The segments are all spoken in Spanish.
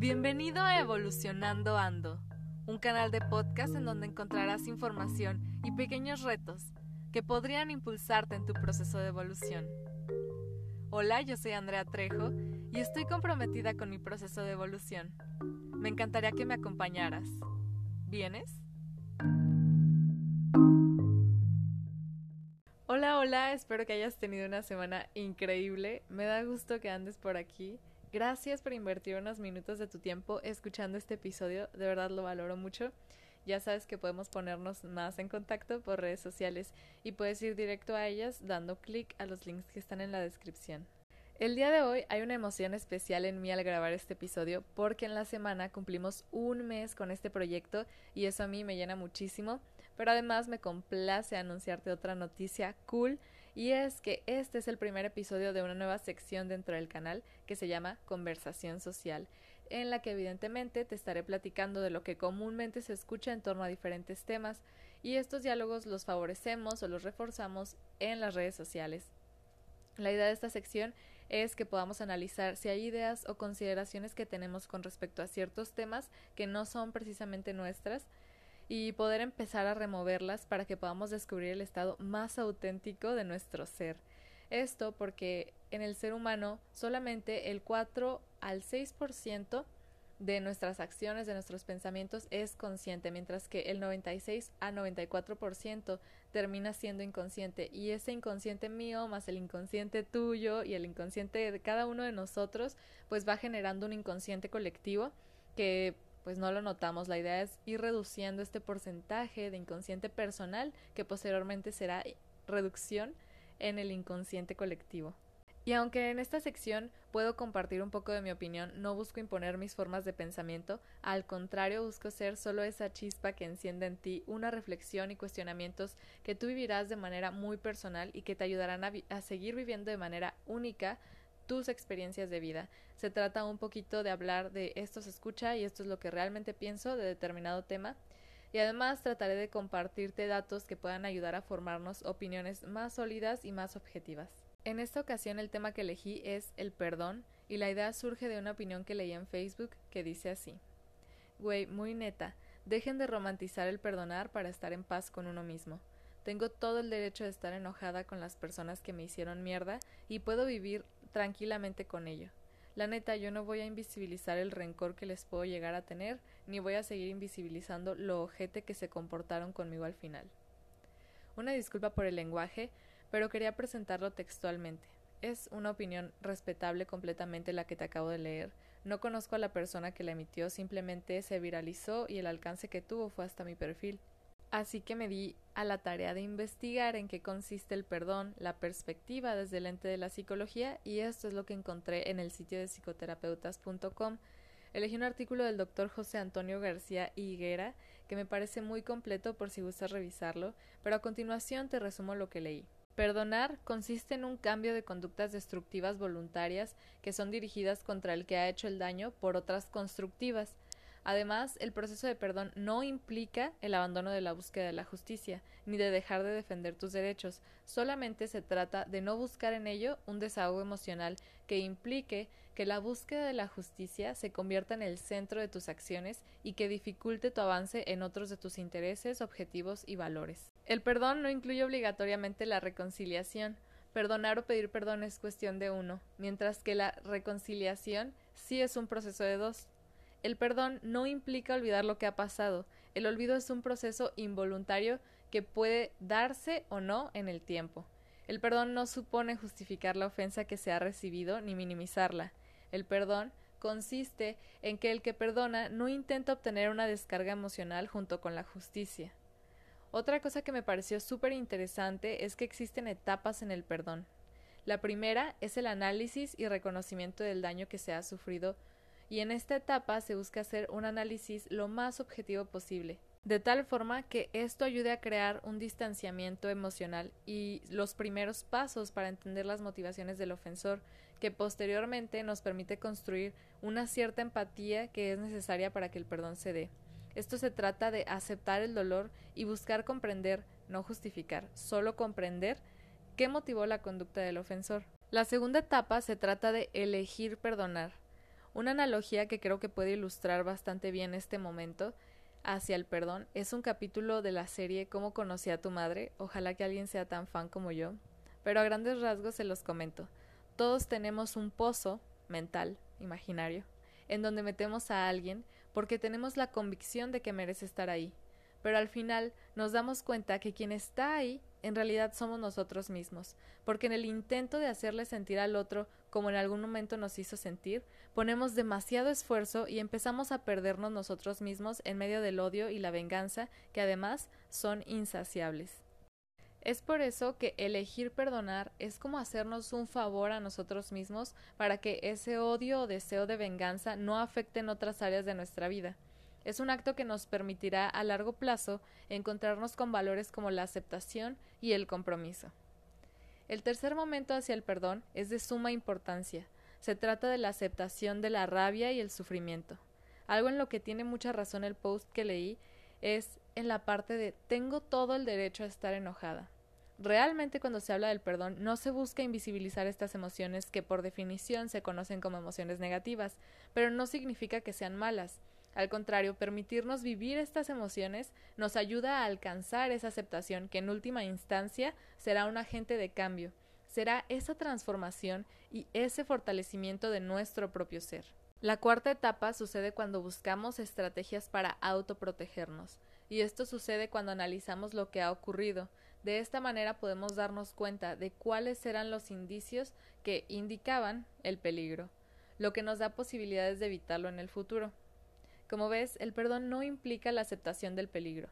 Bienvenido a Evolucionando Ando, un canal de podcast en donde encontrarás información y pequeños retos que podrían impulsarte en tu proceso de evolución. Hola, yo soy Andrea Trejo y estoy comprometida con mi proceso de evolución. Me encantaría que me acompañaras. ¿Vienes? Hola, hola, espero que hayas tenido una semana increíble. Me da gusto que andes por aquí. Gracias por invertir unos minutos de tu tiempo escuchando este episodio, de verdad lo valoro mucho. Ya sabes que podemos ponernos más en contacto por redes sociales y puedes ir directo a ellas dando clic a los links que están en la descripción. El día de hoy hay una emoción especial en mí al grabar este episodio porque en la semana cumplimos un mes con este proyecto y eso a mí me llena muchísimo, pero además me complace anunciarte otra noticia cool y es que este es el primer episodio de una nueva sección dentro del canal que se llama Conversación Social, en la que evidentemente te estaré platicando de lo que comúnmente se escucha en torno a diferentes temas y estos diálogos los favorecemos o los reforzamos en las redes sociales. La idea de esta sección es que podamos analizar si hay ideas o consideraciones que tenemos con respecto a ciertos temas que no son precisamente nuestras y poder empezar a removerlas para que podamos descubrir el estado más auténtico de nuestro ser. Esto porque en el ser humano solamente el 4 al 6% de nuestras acciones, de nuestros pensamientos es consciente, mientras que el 96 a 94% termina siendo inconsciente y ese inconsciente mío más el inconsciente tuyo y el inconsciente de cada uno de nosotros pues va generando un inconsciente colectivo que pues no lo notamos. La idea es ir reduciendo este porcentaje de inconsciente personal que posteriormente será reducción en el inconsciente colectivo. Y aunque en esta sección puedo compartir un poco de mi opinión, no busco imponer mis formas de pensamiento, al contrario busco ser solo esa chispa que enciende en ti una reflexión y cuestionamientos que tú vivirás de manera muy personal y que te ayudarán a, a seguir viviendo de manera única tus experiencias de vida. Se trata un poquito de hablar de esto se escucha y esto es lo que realmente pienso de determinado tema. Y además trataré de compartirte datos que puedan ayudar a formarnos opiniones más sólidas y más objetivas. En esta ocasión el tema que elegí es el perdón y la idea surge de una opinión que leí en Facebook que dice así. Güey, muy neta, dejen de romantizar el perdonar para estar en paz con uno mismo. Tengo todo el derecho de estar enojada con las personas que me hicieron mierda y puedo vivir tranquilamente con ello. La neta, yo no voy a invisibilizar el rencor que les puedo llegar a tener, ni voy a seguir invisibilizando lo ojete que se comportaron conmigo al final. Una disculpa por el lenguaje, pero quería presentarlo textualmente. Es una opinión respetable completamente la que te acabo de leer. No conozco a la persona que la emitió, simplemente se viralizó y el alcance que tuvo fue hasta mi perfil. Así que me di a la tarea de investigar en qué consiste el perdón, la perspectiva desde el ente de la psicología y esto es lo que encontré en el sitio de psicoterapeutas.com. Elegí un artículo del doctor José Antonio García Higuera que me parece muy completo por si gustas revisarlo, pero a continuación te resumo lo que leí. Perdonar consiste en un cambio de conductas destructivas voluntarias que son dirigidas contra el que ha hecho el daño por otras constructivas. Además, el proceso de perdón no implica el abandono de la búsqueda de la justicia, ni de dejar de defender tus derechos, solamente se trata de no buscar en ello un desahogo emocional que implique que la búsqueda de la justicia se convierta en el centro de tus acciones y que dificulte tu avance en otros de tus intereses, objetivos y valores. El perdón no incluye obligatoriamente la reconciliación. Perdonar o pedir perdón es cuestión de uno, mientras que la reconciliación sí es un proceso de dos. El perdón no implica olvidar lo que ha pasado. El olvido es un proceso involuntario que puede darse o no en el tiempo. El perdón no supone justificar la ofensa que se ha recibido ni minimizarla. El perdón consiste en que el que perdona no intenta obtener una descarga emocional junto con la justicia. Otra cosa que me pareció súper interesante es que existen etapas en el perdón. La primera es el análisis y reconocimiento del daño que se ha sufrido, y en esta etapa se busca hacer un análisis lo más objetivo posible, de tal forma que esto ayude a crear un distanciamiento emocional y los primeros pasos para entender las motivaciones del ofensor, que posteriormente nos permite construir una cierta empatía que es necesaria para que el perdón se dé. Esto se trata de aceptar el dolor y buscar comprender, no justificar, solo comprender qué motivó la conducta del ofensor. La segunda etapa se trata de elegir perdonar. Una analogía que creo que puede ilustrar bastante bien este momento hacia el perdón es un capítulo de la serie Cómo conocí a tu madre. Ojalá que alguien sea tan fan como yo. Pero a grandes rasgos se los comento. Todos tenemos un pozo mental, imaginario, en donde metemos a alguien porque tenemos la convicción de que merece estar ahí. Pero al final nos damos cuenta que quien está ahí en realidad somos nosotros mismos, porque en el intento de hacerle sentir al otro como en algún momento nos hizo sentir, ponemos demasiado esfuerzo y empezamos a perdernos nosotros mismos en medio del odio y la venganza, que además son insaciables. Es por eso que elegir perdonar es como hacernos un favor a nosotros mismos para que ese odio o deseo de venganza no afecte en otras áreas de nuestra vida. Es un acto que nos permitirá a largo plazo encontrarnos con valores como la aceptación y el compromiso. El tercer momento hacia el perdón es de suma importancia. Se trata de la aceptación de la rabia y el sufrimiento. Algo en lo que tiene mucha razón el post que leí es en la parte de tengo todo el derecho a estar enojada. Realmente cuando se habla del perdón no se busca invisibilizar estas emociones que por definición se conocen como emociones negativas, pero no significa que sean malas. Al contrario, permitirnos vivir estas emociones nos ayuda a alcanzar esa aceptación que en última instancia será un agente de cambio, será esa transformación y ese fortalecimiento de nuestro propio ser. La cuarta etapa sucede cuando buscamos estrategias para autoprotegernos, y esto sucede cuando analizamos lo que ha ocurrido. De esta manera podemos darnos cuenta de cuáles eran los indicios que indicaban el peligro, lo que nos da posibilidades de evitarlo en el futuro. Como ves, el perdón no implica la aceptación del peligro.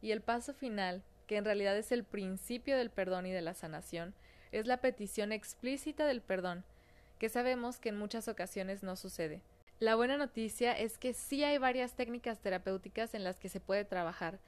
Y el paso final, que en realidad es el principio del perdón y de la sanación, es la petición explícita del perdón, que sabemos que en muchas ocasiones no sucede. La buena noticia es que sí hay varias técnicas terapéuticas en las que se puede trabajar.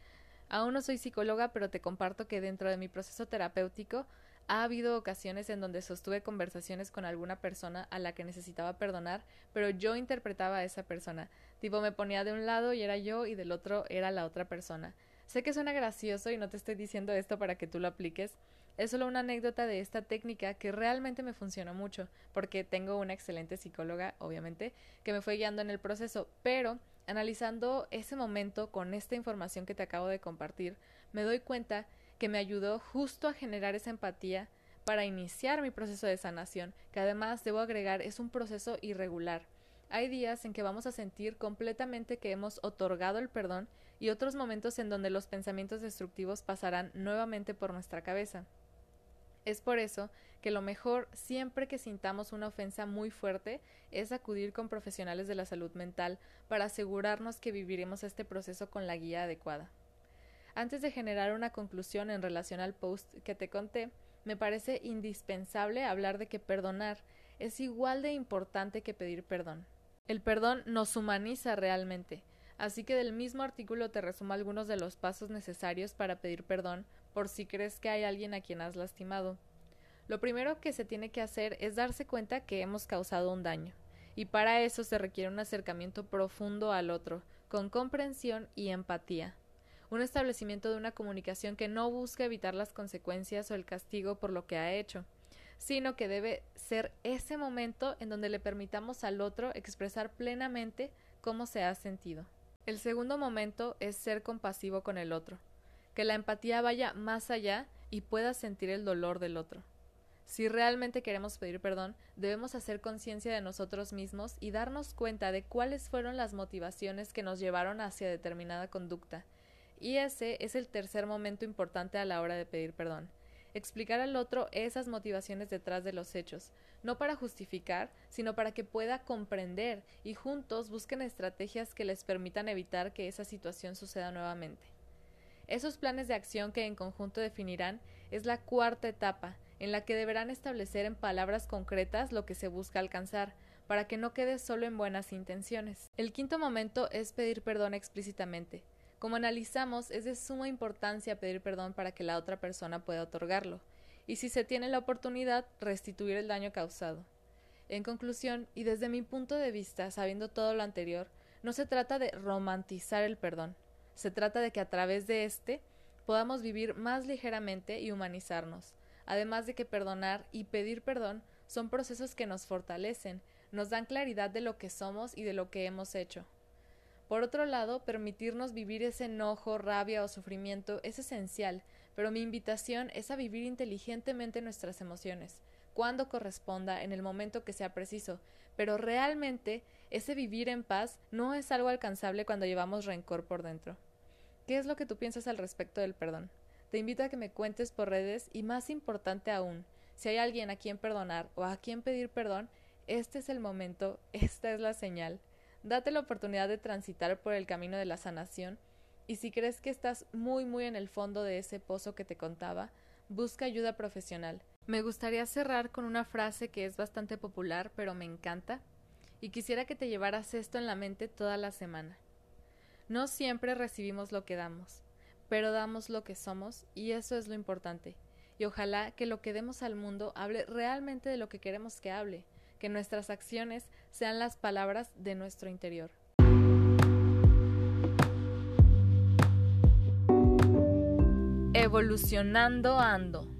Aún no soy psicóloga, pero te comparto que dentro de mi proceso terapéutico ha habido ocasiones en donde sostuve conversaciones con alguna persona a la que necesitaba perdonar, pero yo interpretaba a esa persona. Tipo, me ponía de un lado y era yo y del otro era la otra persona. Sé que suena gracioso y no te estoy diciendo esto para que tú lo apliques. Es solo una anécdota de esta técnica que realmente me funcionó mucho, porque tengo una excelente psicóloga, obviamente, que me fue guiando en el proceso, pero analizando ese momento con esta información que te acabo de compartir, me doy cuenta que me ayudó justo a generar esa empatía para iniciar mi proceso de sanación, que además debo agregar es un proceso irregular. Hay días en que vamos a sentir completamente que hemos otorgado el perdón y otros momentos en donde los pensamientos destructivos pasarán nuevamente por nuestra cabeza. Es por eso que lo mejor siempre que sintamos una ofensa muy fuerte es acudir con profesionales de la salud mental para asegurarnos que viviremos este proceso con la guía adecuada. Antes de generar una conclusión en relación al post que te conté, me parece indispensable hablar de que perdonar es igual de importante que pedir perdón. El perdón nos humaniza realmente, así que del mismo artículo te resumo algunos de los pasos necesarios para pedir perdón por si crees que hay alguien a quien has lastimado. Lo primero que se tiene que hacer es darse cuenta que hemos causado un daño, y para eso se requiere un acercamiento profundo al otro, con comprensión y empatía un establecimiento de una comunicación que no busca evitar las consecuencias o el castigo por lo que ha hecho, sino que debe ser ese momento en donde le permitamos al otro expresar plenamente cómo se ha sentido. El segundo momento es ser compasivo con el otro, que la empatía vaya más allá y pueda sentir el dolor del otro. Si realmente queremos pedir perdón, debemos hacer conciencia de nosotros mismos y darnos cuenta de cuáles fueron las motivaciones que nos llevaron hacia determinada conducta y ese es el tercer momento importante a la hora de pedir perdón. Explicar al otro esas motivaciones detrás de los hechos, no para justificar, sino para que pueda comprender y juntos busquen estrategias que les permitan evitar que esa situación suceda nuevamente. Esos planes de acción que en conjunto definirán es la cuarta etapa, en la que deberán establecer en palabras concretas lo que se busca alcanzar, para que no quede solo en buenas intenciones. El quinto momento es pedir perdón explícitamente. Como analizamos, es de suma importancia pedir perdón para que la otra persona pueda otorgarlo, y si se tiene la oportunidad, restituir el daño causado. En conclusión, y desde mi punto de vista, sabiendo todo lo anterior, no se trata de romantizar el perdón, se trata de que a través de éste podamos vivir más ligeramente y humanizarnos, además de que perdonar y pedir perdón son procesos que nos fortalecen, nos dan claridad de lo que somos y de lo que hemos hecho. Por otro lado, permitirnos vivir ese enojo, rabia o sufrimiento es esencial, pero mi invitación es a vivir inteligentemente nuestras emociones, cuando corresponda, en el momento que sea preciso, pero realmente ese vivir en paz no es algo alcanzable cuando llevamos rencor por dentro. ¿Qué es lo que tú piensas al respecto del perdón? Te invito a que me cuentes por redes y más importante aún, si hay alguien a quien perdonar o a quien pedir perdón, este es el momento, esta es la señal. Date la oportunidad de transitar por el camino de la sanación y si crees que estás muy muy en el fondo de ese pozo que te contaba, busca ayuda profesional. Me gustaría cerrar con una frase que es bastante popular, pero me encanta, y quisiera que te llevaras esto en la mente toda la semana. No siempre recibimos lo que damos, pero damos lo que somos, y eso es lo importante. Y ojalá que lo que demos al mundo hable realmente de lo que queremos que hable, que nuestras acciones sean las palabras de nuestro interior. Evolucionando ando.